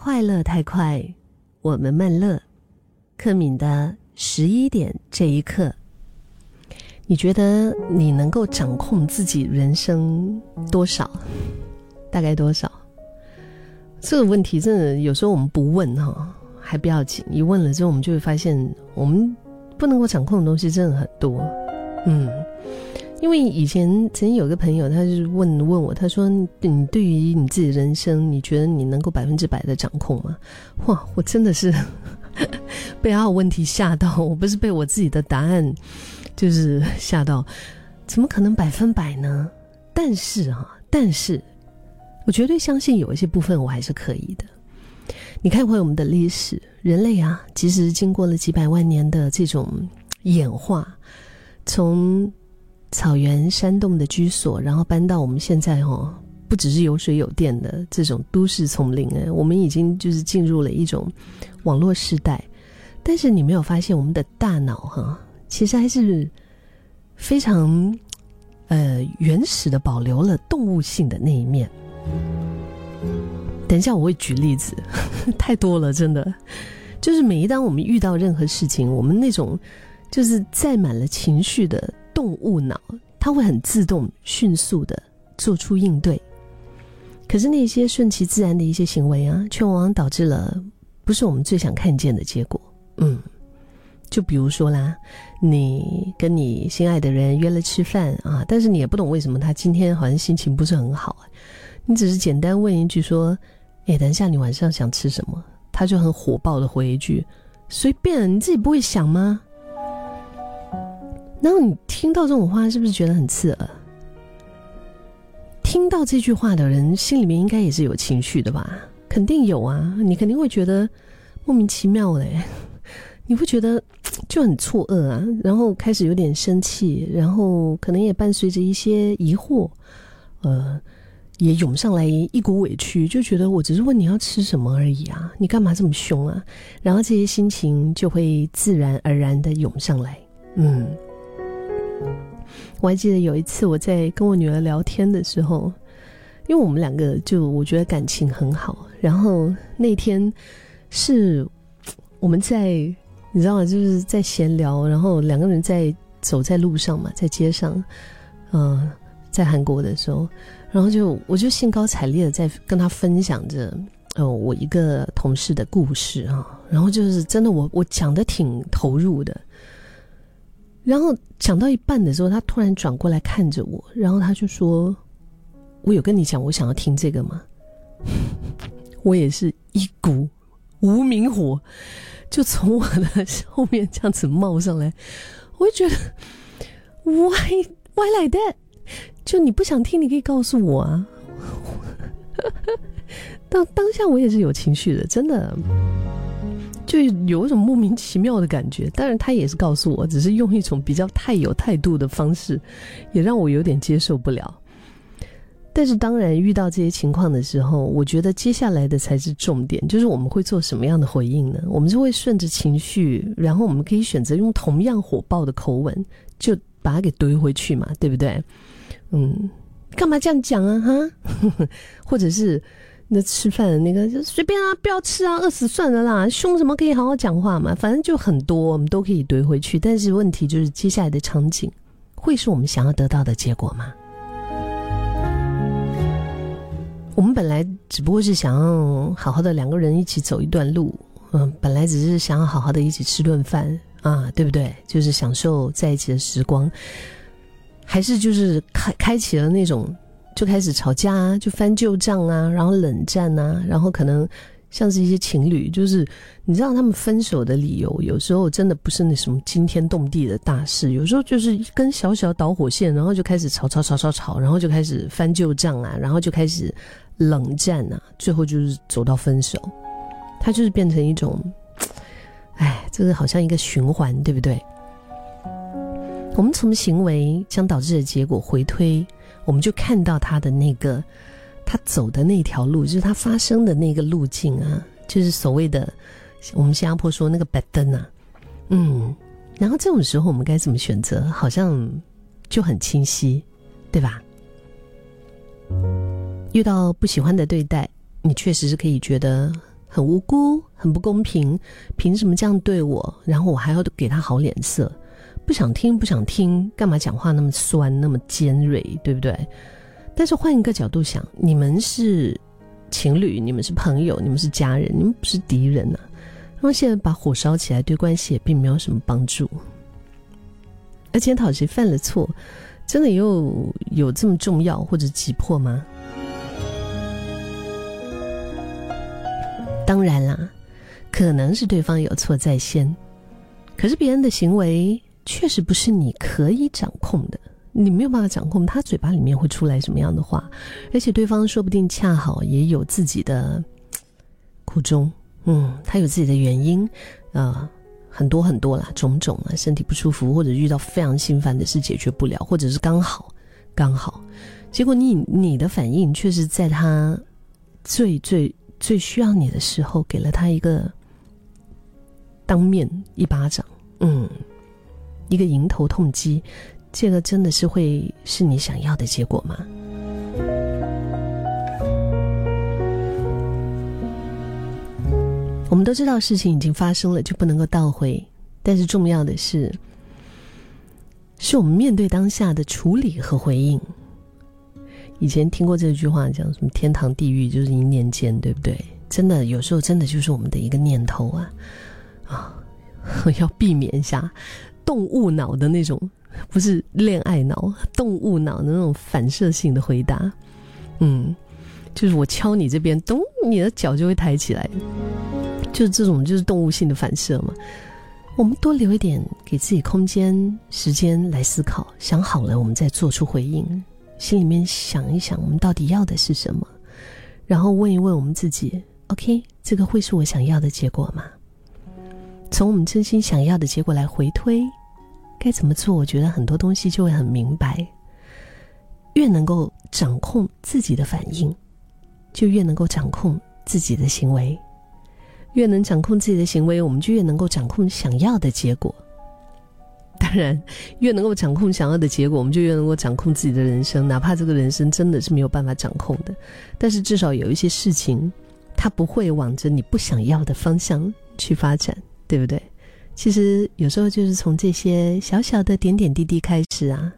快乐太快，我们慢乐。克敏的十一点这一刻，你觉得你能够掌控自己人生多少？大概多少？这个问题真的有时候我们不问哈还不要紧，一问了之后，我们就会发现我们不能够掌控的东西真的很多。嗯。因为以前曾经有个朋友，他就是问问我，他说：“你对于你自己人生，你觉得你能够百分之百的掌控吗？”哇，我真的是 被他的问题吓到，我不是被我自己的答案就是吓到，怎么可能百分百呢？但是哈，但是我绝对相信有一些部分我还是可以的。你看回我们的历史，人类啊，其实经过了几百万年的这种演化，从草原山洞的居所，然后搬到我们现在哦，不只是有水有电的这种都市丛林哎，我们已经就是进入了一种网络时代。但是你没有发现，我们的大脑哈，其实还是非常呃原始的，保留了动物性的那一面。等一下我会举例子，太多了，真的。就是每一当我们遇到任何事情，我们那种就是载满了情绪的。动物脑，它会很自动、迅速的做出应对。可是那些顺其自然的一些行为啊，却往往导致了不是我们最想看见的结果。嗯，就比如说啦，你跟你心爱的人约了吃饭啊，但是你也不懂为什么他今天好像心情不是很好。你只是简单问一句说：“哎，等一下你晚上想吃什么？”他就很火爆的回一句：“随便，你自己不会想吗？”然后你听到这种话，是不是觉得很刺耳？听到这句话的人心里面应该也是有情绪的吧？肯定有啊，你肯定会觉得莫名其妙嘞，你会觉得 就很错愕啊，然后开始有点生气，然后可能也伴随着一些疑惑，呃，也涌上来一股委屈，就觉得我只是问你要吃什么而已啊，你干嘛这么凶啊？然后这些心情就会自然而然的涌上来，嗯。我还记得有一次我在跟我女儿聊天的时候，因为我们两个就我觉得感情很好，然后那天是我们在你知道吗？就是在闲聊，然后两个人在走在路上嘛，在街上，嗯，在韩国的时候，然后就我就兴高采烈的在跟他分享着，呃，我一个同事的故事啊，然后就是真的我我讲的挺投入的。然后讲到一半的时候，他突然转过来看着我，然后他就说：“我有跟你讲，我想要听这个吗？” 我也是一股无名火，就从我的后面这样子冒上来，我就觉得 “Why Why like that？” 就你不想听，你可以告诉我啊。当当下我也是有情绪的，真的。就有一种莫名其妙的感觉，当然他也是告诉我，只是用一种比较太有态度的方式，也让我有点接受不了。但是当然遇到这些情况的时候，我觉得接下来的才是重点，就是我们会做什么样的回应呢？我们就会顺着情绪，然后我们可以选择用同样火爆的口吻，就把它给怼回去嘛，对不对？嗯，干嘛这样讲啊？哈，或者是。那吃饭的那个就随便啊，不要吃啊，饿死算了啦。凶什么可以好好讲话嘛，反正就很多，我们都可以怼回去。但是问题就是，接下来的场景会是我们想要得到的结果吗？我们本来只不过是想要好好的两个人一起走一段路，嗯，本来只是想要好好的一起吃顿饭啊，对不对？就是享受在一起的时光，还是就是开开启了那种。就开始吵架啊，就翻旧账啊，然后冷战啊，然后可能像是一些情侣，就是你知道他们分手的理由，有时候真的不是那什么惊天动地的大事，有时候就是一根小小导火线，然后就开始吵吵吵吵吵，然后就开始翻旧账啊，然后就开始冷战啊，最后就是走到分手，它就是变成一种，哎，这个好像一个循环，对不对？我们从行为将导致的结果回推。我们就看到他的那个，他走的那条路，就是他发生的那个路径啊，就是所谓的我们新加坡说那个白灯啊，嗯，然后这种时候我们该怎么选择？好像就很清晰，对吧？遇到不喜欢的对待，你确实是可以觉得很很无辜，很不公平，凭什么这样对我？然后我还要给他好脸色，不想听，不想听，干嘛讲话那么酸，那么尖锐，对不对？但是换一个角度想，你们是情侣，你们是朋友，你们是家人，你们不是敌人呐。那么现在把火烧起来，对关系也并没有什么帮助。而检讨谁犯了错，真的又有这么重要或者急迫吗？当然啦，可能是对方有错在先，可是别人的行为确实不是你可以掌控的，你没有办法掌控他嘴巴里面会出来什么样的话，而且对方说不定恰好也有自己的苦衷，嗯，他有自己的原因，啊，很多很多啦，种种啊，身体不舒服或者遇到非常心烦的事解决不了，或者是刚好刚好，结果你你的反应却是在他最最。最需要你的时候，给了他一个当面一巴掌，嗯，一个迎头痛击，这个真的是会是你想要的结果吗？我们都知道事情已经发生了，就不能够倒回，但是重要的是，是我们面对当下的处理和回应。以前听过这句话，讲什么天堂地狱就是一念间，对不对？真的有时候真的就是我们的一个念头啊啊，要避免一下动物脑的那种，不是恋爱脑，动物脑的那种反射性的回答。嗯，就是我敲你这边，咚，你的脚就会抬起来，就是这种就是动物性的反射嘛。我们多留一点给自己空间、时间来思考，想好了我们再做出回应。心里面想一想，我们到底要的是什么？然后问一问我们自己：OK，这个会是我想要的结果吗？从我们真心想要的结果来回推，该怎么做？我觉得很多东西就会很明白。越能够掌控自己的反应，就越能够掌控自己的行为。越能掌控自己的行为，我们就越能够掌控想要的结果。当然，越能够掌控想要的结果，我们就越能够掌控自己的人生。哪怕这个人生真的是没有办法掌控的，但是至少有一些事情，它不会往着你不想要的方向去发展，对不对？其实有时候就是从这些小小的点点滴滴开始啊，